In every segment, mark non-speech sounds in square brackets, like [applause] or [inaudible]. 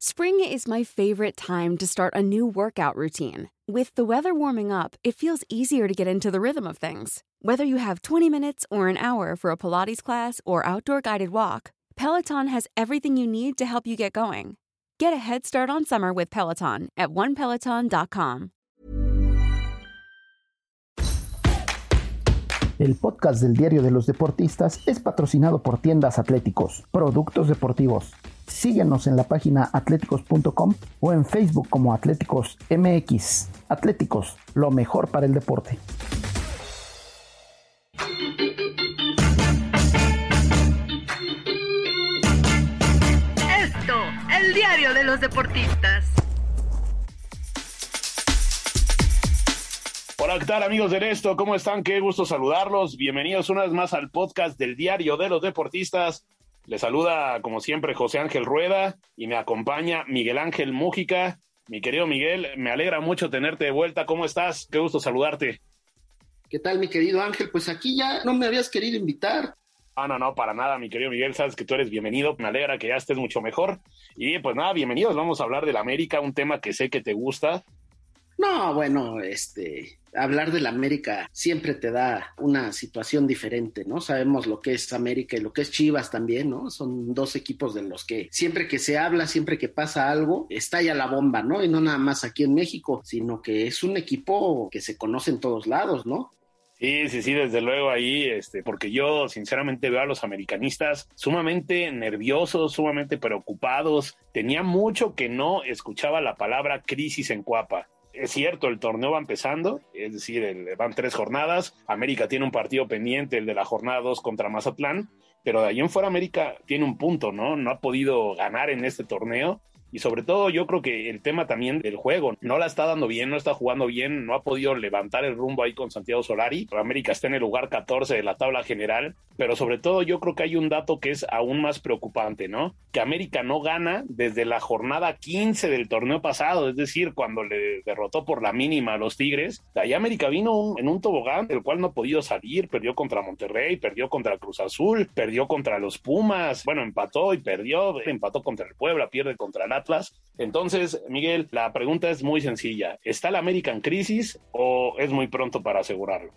Spring is my favorite time to start a new workout routine. With the weather warming up, it feels easier to get into the rhythm of things. Whether you have 20 minutes or an hour for a Pilates class or outdoor guided walk, Peloton has everything you need to help you get going. Get a head start on summer with Peloton at onepeloton.com. El podcast del Diario de los Deportistas es patrocinado por Tiendas Atléticos, Productos Deportivos. Síguenos en la página atléticos.com o en Facebook como Atléticos MX. Atléticos, lo mejor para el deporte. Esto, el diario de los deportistas. Hola, ¿qué tal amigos de esto? ¿Cómo están? Qué gusto saludarlos. Bienvenidos una vez más al podcast del Diario de los Deportistas. Les saluda, como siempre, José Ángel Rueda y me acompaña Miguel Ángel Mújica. Mi querido Miguel, me alegra mucho tenerte de vuelta. ¿Cómo estás? Qué gusto saludarte. ¿Qué tal, mi querido Ángel? Pues aquí ya no me habías querido invitar. Ah, no, no, para nada, mi querido Miguel, sabes que tú eres bienvenido, me alegra que ya estés mucho mejor. Y pues nada, bienvenidos, vamos a hablar del América, un tema que sé que te gusta. No, bueno, este, hablar del América siempre te da una situación diferente, ¿no? Sabemos lo que es América y lo que es Chivas también, ¿no? Son dos equipos de los que siempre que se habla, siempre que pasa algo, estalla la bomba, ¿no? Y no nada más aquí en México, sino que es un equipo que se conoce en todos lados, ¿no? Sí, sí, sí, desde luego ahí, este, porque yo sinceramente veo a los americanistas sumamente nerviosos, sumamente preocupados. Tenía mucho que no escuchaba la palabra crisis en Cuapa es cierto, el torneo va empezando, es decir, van tres jornadas. América tiene un partido pendiente, el de la jornada dos contra Mazatlán, pero de ahí en fuera América tiene un punto, ¿no? No ha podido ganar en este torneo y sobre todo yo creo que el tema también del juego, no la está dando bien, no está jugando bien, no ha podido levantar el rumbo ahí con Santiago Solari. América está en el lugar 14 de la tabla general, pero sobre todo yo creo que hay un dato que es aún más preocupante, ¿no? Que América no gana desde la jornada 15 del torneo pasado, es decir, cuando le derrotó por la mínima a los Tigres. De ahí América vino en un tobogán del cual no ha podido salir, perdió contra Monterrey, perdió contra Cruz Azul, perdió contra los Pumas, bueno, empató y perdió, empató contra el Puebla, pierde contra el Atlas. Entonces, Miguel, la pregunta es muy sencilla. ¿Está la América en crisis o es muy pronto para asegurarlo?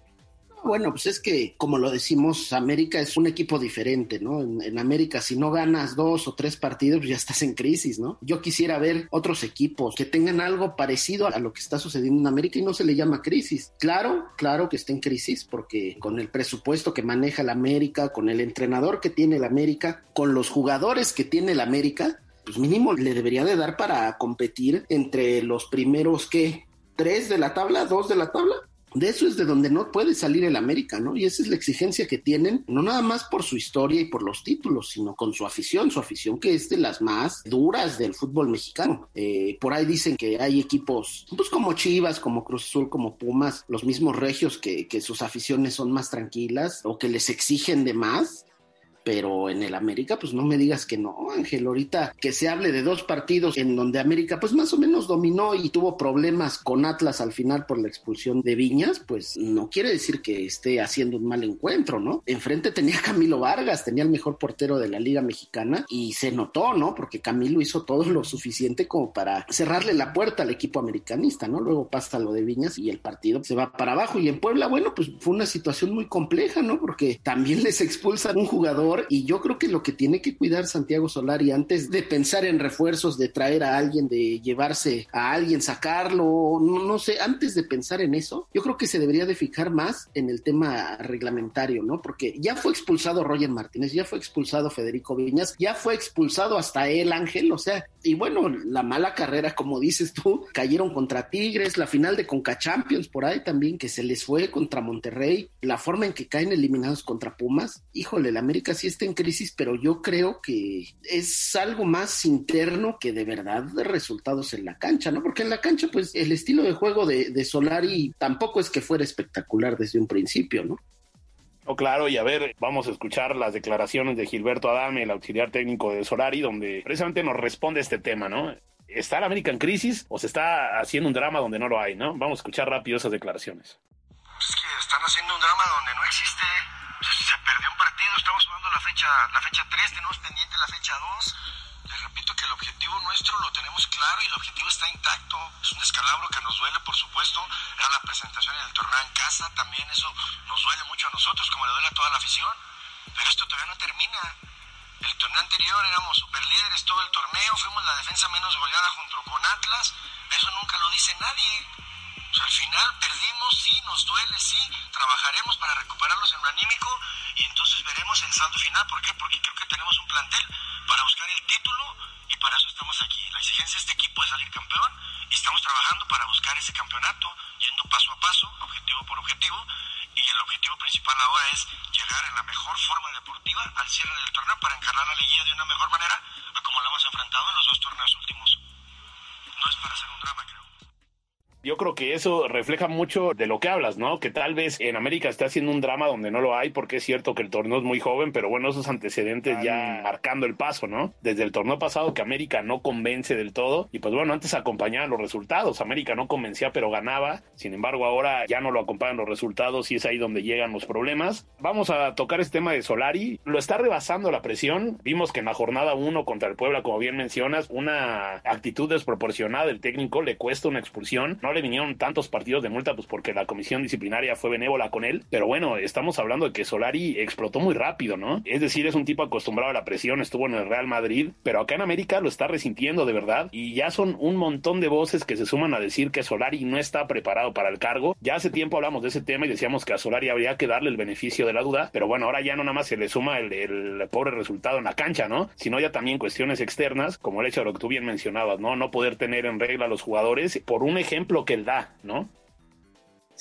Bueno, pues es que, como lo decimos, América es un equipo diferente, ¿no? En, América, si no ganas dos o tres partidos, pues ya estás en crisis, ¿no? Yo quisiera ver otros equipos que tengan algo parecido a lo que está sucediendo en América y no se le llama crisis. Claro, claro que está en crisis, porque con el presupuesto que maneja la América, con el entrenador que tiene la América, con los jugadores que tiene la América, pues mínimo le debería de dar para competir entre los primeros, ¿qué? ¿Tres de la tabla? ¿Dos de la tabla? De eso es de donde no puede salir el América, ¿no? Y esa es la exigencia que tienen, no nada más por su historia y por los títulos, sino con su afición, su afición que es de las más duras del fútbol mexicano. Eh, por ahí dicen que hay equipos, pues como Chivas, como Cruz Azul, como Pumas, los mismos regios que, que sus aficiones son más tranquilas o que les exigen de más pero en el América, pues no me digas que no, Ángel. Ahorita que se hable de dos partidos en donde América, pues más o menos dominó y tuvo problemas con Atlas al final por la expulsión de Viñas, pues no quiere decir que esté haciendo un mal encuentro, ¿no? Enfrente tenía Camilo Vargas, tenía el mejor portero de la Liga Mexicana y se notó, ¿no? Porque Camilo hizo todo lo suficiente como para cerrarle la puerta al equipo americanista, ¿no? Luego pasa lo de Viñas y el partido se va para abajo. Y en Puebla, bueno, pues fue una situación muy compleja, ¿no? Porque también les expulsan un jugador y yo creo que lo que tiene que cuidar Santiago Solari antes de pensar en refuerzos, de traer a alguien, de llevarse a alguien, sacarlo, no, no sé, antes de pensar en eso, yo creo que se debería de fijar más en el tema reglamentario, ¿no? Porque ya fue expulsado Roger Martínez, ya fue expulsado Federico Viñas, ya fue expulsado hasta él Ángel, o sea, y bueno, la mala carrera, como dices tú, cayeron contra Tigres, la final de Conca Champions por ahí también, que se les fue contra Monterrey, la forma en que caen eliminados contra Pumas, híjole, la América sí está en crisis, pero yo creo que es algo más interno que de verdad de resultados en la cancha, ¿no? Porque en la cancha, pues el estilo de juego de, de Solari tampoco es que fuera espectacular desde un principio, ¿no? Oh, claro, y a ver, vamos a escuchar las declaraciones de Gilberto Adame, el auxiliar técnico de Solari, donde precisamente nos responde este tema, ¿no? ¿Está la América en crisis o se está haciendo un drama donde no lo hay, ¿no? Vamos a escuchar rápido esas declaraciones. Pues es que están haciendo un drama donde no existe. La fecha, la fecha 3, tenemos pendiente la fecha 2. De repito que el objetivo nuestro lo tenemos claro y el objetivo está intacto. Es un descalabro que nos duele, por supuesto. Era la presentación en el torneo en casa, también eso nos duele mucho a nosotros, como le duele a toda la afición. Pero esto todavía no termina. El torneo anterior éramos superlíderes todo el torneo, fuimos la defensa menos goleada junto con Atlas. Eso nunca lo dice nadie. Al final perdimos, sí, nos duele, sí, trabajaremos para recuperarlos en lo anímico y entonces veremos el saldo final. ¿Por qué? Porque creo que tenemos un plantel para buscar el título y para eso estamos aquí. La exigencia de este equipo es salir campeón y estamos trabajando para buscar ese campeonato, yendo paso a paso, objetivo por objetivo. Y el objetivo principal ahora es llegar en la mejor forma deportiva al cierre del torneo para encarnar la liguilla de una mejor manera a como lo hemos enfrentado en los dos torneos últimos. No es para hacer un drama, creo. Yo creo que eso refleja mucho de lo que hablas, ¿no? Que tal vez en América está haciendo un drama donde no lo hay, porque es cierto que el torneo es muy joven, pero bueno, esos antecedentes ya marcando el paso, ¿no? Desde el torneo pasado que América no convence del todo, y pues bueno, antes acompañaban los resultados, América no convencía pero ganaba, sin embargo ahora ya no lo acompañan los resultados y es ahí donde llegan los problemas. Vamos a tocar este tema de Solari, lo está rebasando la presión, vimos que en la jornada 1 contra el Puebla, como bien mencionas, una actitud desproporcionada del técnico le cuesta una expulsión, no le vinieron tantos partidos de multa, pues porque la comisión disciplinaria fue benévola con él. Pero bueno, estamos hablando de que Solari explotó muy rápido, ¿no? Es decir, es un tipo acostumbrado a la presión, estuvo en el Real Madrid, pero acá en América lo está resintiendo de verdad. Y ya son un montón de voces que se suman a decir que Solari no está preparado para el cargo. Ya hace tiempo hablamos de ese tema y decíamos que a Solari habría que darle el beneficio de la duda, pero bueno, ahora ya no nada más se le suma el, el pobre resultado en la cancha, ¿no? Sino ya también cuestiones externas, como el hecho de lo que tú bien mencionabas, ¿no? No poder tener en regla a los jugadores por un ejemplo que él da, ¿no?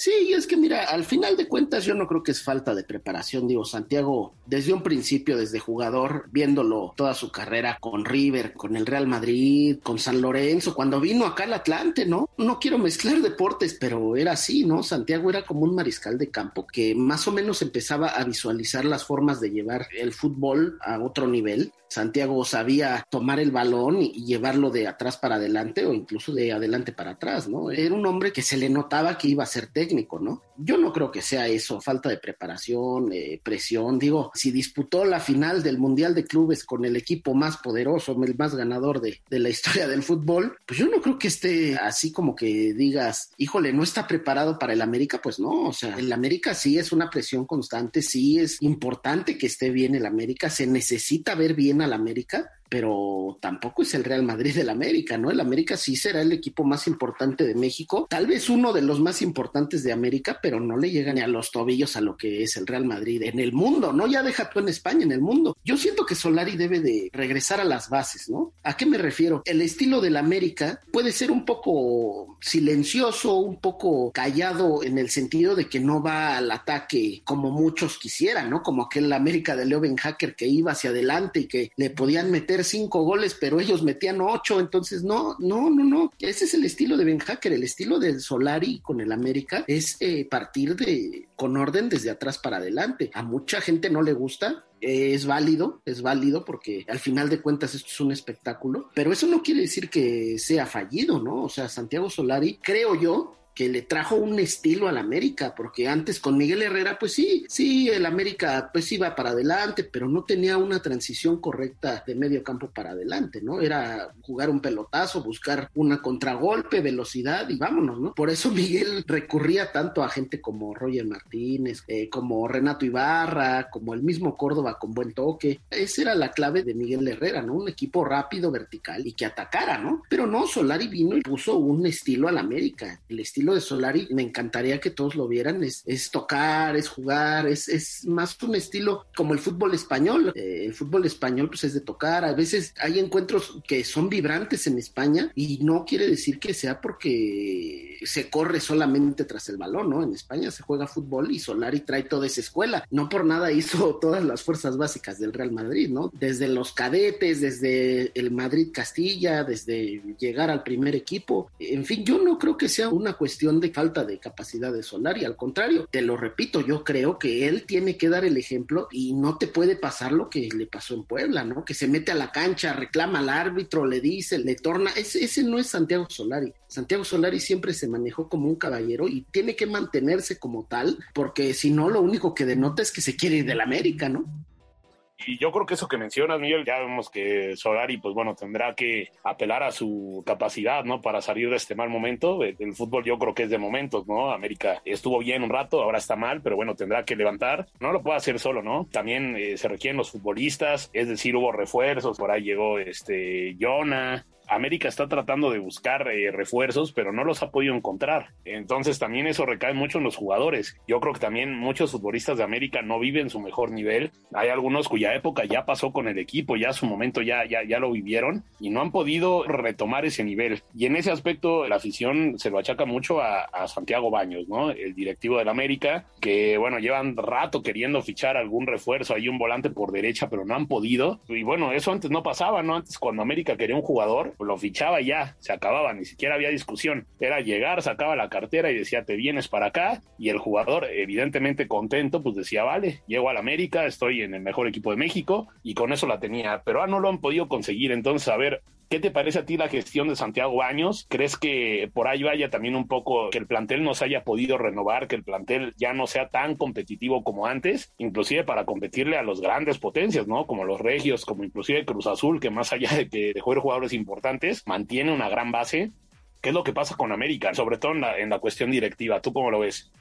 Sí, es que mira, al final de cuentas yo no creo que es falta de preparación. Digo, Santiago, desde un principio, desde jugador, viéndolo toda su carrera con River, con el Real Madrid, con San Lorenzo, cuando vino acá al Atlante, ¿no? No quiero mezclar deportes, pero era así, ¿no? Santiago era como un mariscal de campo que más o menos empezaba a visualizar las formas de llevar el fútbol a otro nivel. Santiago sabía tomar el balón y llevarlo de atrás para adelante o incluso de adelante para atrás, ¿no? Era un hombre que se le notaba que iba a ser técnico, ¿no? Yo no creo que sea eso, falta de preparación, eh, presión. Digo, si disputó la final del Mundial de Clubes con el equipo más poderoso, el más ganador de, de la historia del fútbol, pues yo no creo que esté así como que digas, híjole, no está preparado para el América, pues no, o sea, el América sí es una presión constante, sí es importante que esté bien el América, se necesita ver bien al América, pero tampoco es el Real Madrid del América, ¿no? El América sí será el equipo más importante de México, tal vez uno de los más importantes de América, pero no le llega ni a los tobillos a lo que es el Real Madrid en el mundo, ¿no? Ya deja tú en España, en el mundo. Yo siento que Solari debe de regresar a las bases, ¿no? ¿A qué me refiero? El estilo del América puede ser un poco silencioso, un poco callado en el sentido de que no va al ataque como muchos quisieran, ¿no? Como aquel América de Leo Ben Hacker que iba hacia adelante y que le podían cinco goles, pero ellos metían ocho, entonces no, no, no, no. Ese es el estilo de Ben Hacker, el estilo del Solari con el América es eh, partir de con orden desde atrás para adelante. A mucha gente no le gusta, es válido, es válido porque al final de cuentas esto es un espectáculo, pero eso no quiere decir que sea fallido, ¿no? O sea, Santiago Solari, creo yo, que le trajo un estilo al América, porque antes con Miguel Herrera, pues sí, sí, el América pues iba para adelante, pero no tenía una transición correcta de medio campo para adelante, ¿no? Era jugar un pelotazo, buscar una contragolpe, velocidad y vámonos, ¿no? Por eso Miguel recurría tanto a gente como Roger Martínez, eh, como Renato Ibarra, como el mismo Córdoba con buen toque. Esa era la clave de Miguel Herrera, ¿no? Un equipo rápido, vertical y que atacara, ¿no? Pero no, Solari vino y puso un estilo al América, el estilo de Solari, me encantaría que todos lo vieran, es, es tocar, es jugar, es, es, más un estilo como el fútbol español. Eh, el fútbol español pues es de tocar, a veces hay encuentros que son vibrantes en España y no quiere decir que sea porque se corre solamente tras el balón, ¿no? En España se juega fútbol y Solari trae toda esa escuela. No por nada hizo [laughs] todas las fuerzas básicas del Real Madrid, ¿no? Desde los cadetes, desde el Madrid Castilla, desde llegar al primer equipo. En fin, yo no creo que sea una cuestión de falta de capacidad de Solari, al contrario, te lo repito, yo creo que él tiene que dar el ejemplo y no te puede pasar lo que le pasó en Puebla, ¿no? Que se mete a la cancha, reclama al árbitro, le dice, le torna, ese, ese no es Santiago Solari. Santiago Solari siempre se manejó como un caballero y tiene que mantenerse como tal, porque si no, lo único que denota es que se quiere ir del América, ¿no? Y yo creo que eso que mencionas, Miguel, ya vemos que Solari, pues bueno, tendrá que apelar a su capacidad, ¿no? Para salir de este mal momento. El, fútbol yo creo que es de momentos, ¿no? América estuvo bien un rato, ahora está mal, pero bueno, tendrá que levantar. No lo puede hacer solo, ¿no? También eh, se requieren los futbolistas, es decir, hubo refuerzos, por ahí llegó este Jonah, América está tratando de buscar eh, refuerzos, pero no los ha podido encontrar. Entonces también eso recae mucho en los jugadores. Yo creo que también muchos futbolistas de América no viven su mejor nivel. Hay algunos cuya época ya pasó con el equipo, ya su momento ya, ya, ya lo vivieron y no han podido retomar ese nivel. Y en ese aspecto la afición se lo achaca mucho a, a Santiago Baños, ¿no? El directivo del América, que bueno, llevan rato queriendo fichar algún refuerzo, hay un volante por derecha, pero no han podido. Y bueno, eso antes no pasaba, ¿no? Antes cuando América quería un jugador, lo fichaba ya, se acababa, ni siquiera había discusión. Era llegar, sacaba la cartera y decía, te vienes para acá. Y el jugador, evidentemente contento, pues decía, vale, llego al América, estoy en el mejor equipo de México y con eso la tenía. Pero ah, no lo han podido conseguir. Entonces, a ver, ¿Qué te parece a ti la gestión de Santiago Baños? ¿Crees que por ahí vaya también un poco que el plantel no se haya podido renovar, que el plantel ya no sea tan competitivo como antes, inclusive para competirle a los grandes potencias, ¿no? Como los Regios, como inclusive Cruz Azul, que más allá de que dejó ir jugadores importantes, mantiene una gran base. ¿Qué es lo que pasa con América? Sobre todo en la, en la cuestión directiva. ¿Tú cómo lo ves?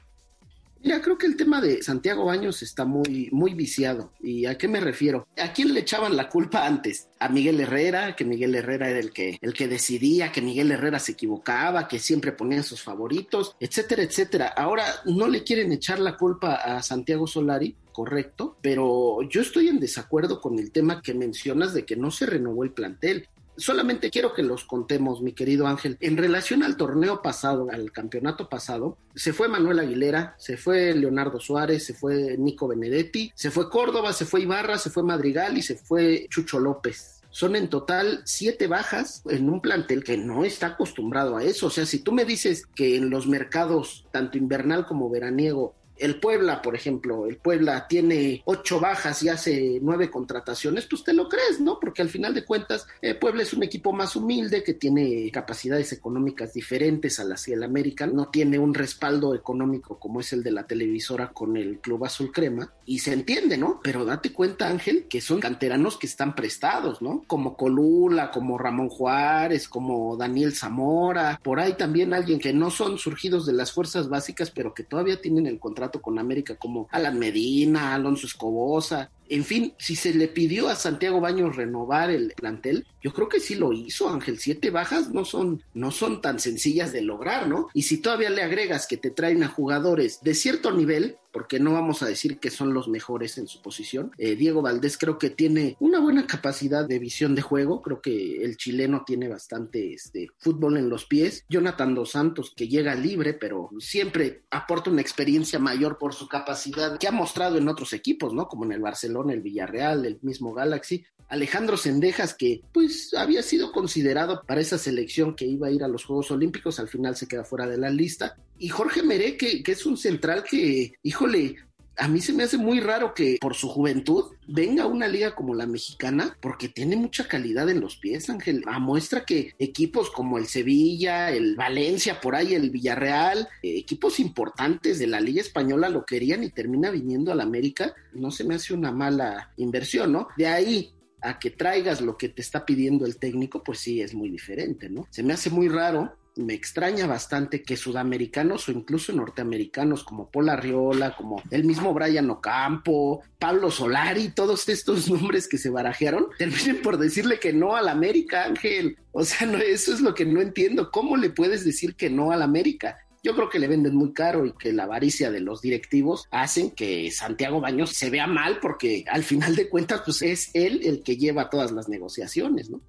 Mira, creo que el tema de Santiago Baños está muy, muy viciado. ¿Y a qué me refiero? ¿A quién le echaban la culpa antes? A Miguel Herrera, que Miguel Herrera era el que, el que decidía, que Miguel Herrera se equivocaba, que siempre ponía sus favoritos, etcétera, etcétera. Ahora no le quieren echar la culpa a Santiago Solari, correcto, pero yo estoy en desacuerdo con el tema que mencionas de que no se renovó el plantel solamente quiero que los contemos, mi querido Ángel. En relación al torneo pasado, al campeonato pasado, se fue Manuel Aguilera, se fue Leonardo Suárez, se fue Nico Benedetti, se fue Córdoba, se fue Ibarra, se fue Madrigal y se fue Chucho López. Son en total siete bajas en un plantel que no está acostumbrado a eso. O sea, si tú me dices que en los mercados, tanto invernal como veraniego, el Puebla, por ejemplo, el Puebla tiene ocho bajas y hace nueve contrataciones, pues te lo crees, ¿no? Porque al final de cuentas, el Puebla es un equipo más humilde que tiene capacidades económicas diferentes a las que el América, no tiene un respaldo económico como es el de la televisora con el Club Azul Crema, y se entiende, ¿no? Pero date cuenta, Ángel, que son canteranos que están prestados, ¿no? Como Colula, como Ramón Juárez, como Daniel Zamora, por ahí también alguien que no son surgidos de las fuerzas básicas, pero que todavía tienen el contrato con América como Alan Medina, Alonso Escobosa, en fin, si se le pidió a Santiago Baños renovar el plantel, yo creo que sí lo hizo, Ángel. Siete bajas no son, no son tan sencillas de lograr, ¿no? Y si todavía le agregas que te traen a jugadores de cierto nivel, porque no vamos a decir que son los mejores en su posición. Eh, Diego Valdés creo que tiene una buena capacidad de visión de juego, creo que el chileno tiene bastante este, fútbol en los pies. Jonathan Dos Santos, que llega libre, pero siempre aporta una experiencia mayor por su capacidad que ha mostrado en otros equipos, ¿no? Como en el Barcelona el Villarreal, el mismo Galaxy. Alejandro Sendejas, que pues había sido considerado para esa selección que iba a ir a los Juegos Olímpicos, al final se queda fuera de la lista. Y Jorge Meré, que, que es un central que, híjole, a mí se me hace muy raro que por su juventud venga una liga como la mexicana, porque tiene mucha calidad en los pies, Ángel. A muestra que equipos como el Sevilla, el Valencia, por ahí el Villarreal, eh, equipos importantes de la liga española lo querían y termina viniendo al América, no se me hace una mala inversión, ¿no? De ahí a que traigas lo que te está pidiendo el técnico, pues sí, es muy diferente, ¿no? Se me hace muy raro me extraña bastante que sudamericanos o incluso norteamericanos como Paul Arriola, como el mismo Brian Ocampo, Pablo Solari, todos estos [laughs] nombres que se barajearon, terminen por decirle que no al América, Ángel. O sea, no, eso es lo que no entiendo. ¿Cómo le puedes decir que no al América? Yo creo que le venden muy caro y que la avaricia de los directivos hacen que Santiago Baños se vea mal porque al final de cuentas pues es él el que lleva todas las negociaciones, ¿no?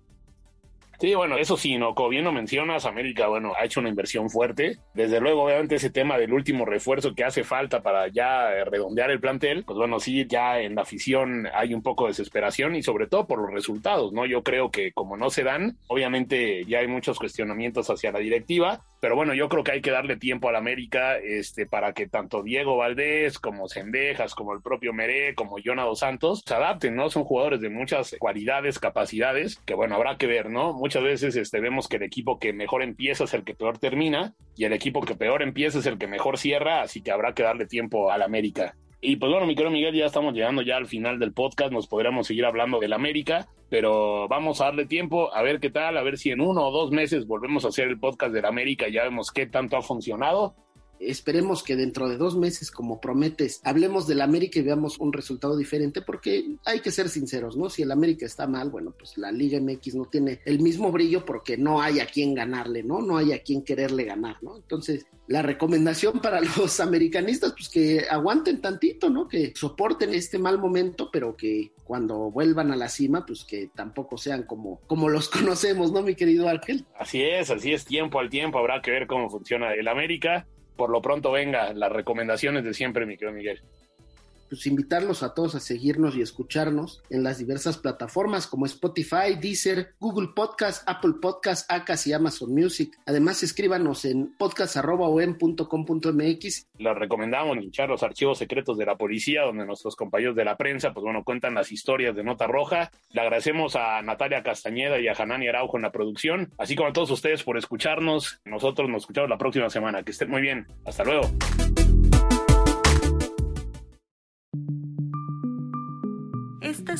Sí, bueno, eso sí, ¿no? Como bien lo mencionas, América, bueno, ha hecho una inversión fuerte. Desde luego, obviamente, ese tema del último refuerzo que hace falta para ya eh, redondear el plantel, pues bueno, sí, ya en la afición hay un poco de desesperación y sobre todo por los resultados, ¿no? Yo creo que como no se dan, obviamente ya hay muchos cuestionamientos hacia la directiva, pero bueno, yo creo que hay que darle tiempo a la América este, para que tanto Diego Valdés como Cendejas, como el propio Meré, como Jonado Santos se adapten, ¿no? Son jugadores de muchas cualidades, capacidades, que bueno, habrá que ver, ¿no? Muchas veces este, vemos que el equipo que mejor empieza es el que peor termina y el equipo que peor empieza es el que mejor cierra, así que habrá que darle tiempo al América. Y pues bueno, mi querido Miguel, ya estamos llegando ya al final del podcast, nos podríamos seguir hablando del América, pero vamos a darle tiempo a ver qué tal, a ver si en uno o dos meses volvemos a hacer el podcast del América ya vemos qué tanto ha funcionado Esperemos que dentro de dos meses, como prometes, hablemos del América y veamos un resultado diferente, porque hay que ser sinceros, ¿no? Si el América está mal, bueno, pues la Liga MX no tiene el mismo brillo porque no hay a quien ganarle, ¿no? No hay a quien quererle ganar, ¿no? Entonces, la recomendación para [laughs] los americanistas, pues que aguanten tantito, ¿no? Que soporten este mal momento, pero que cuando vuelvan a la cima, pues que tampoco sean como, como los [laughs] conocemos, ¿no, mi querido Ángel? Así es, así es, tiempo al tiempo, habrá que ver cómo funciona el América por lo pronto venga, las recomendaciones de siempre, mi querido Miguel pues invitarlos a todos a seguirnos y escucharnos en las diversas plataformas como Spotify, Deezer, Google Podcast, Apple Podcast, Acas y Amazon Music. Además, escríbanos en podcast.com.mx. Les recomendamos linchar los archivos secretos de la policía, donde nuestros compañeros de la prensa, pues bueno, cuentan las historias de Nota Roja. Le agradecemos a Natalia Castañeda y a Hanani Araujo en la producción, así como a todos ustedes por escucharnos. Nosotros nos escuchamos la próxima semana. Que estén muy bien. Hasta luego.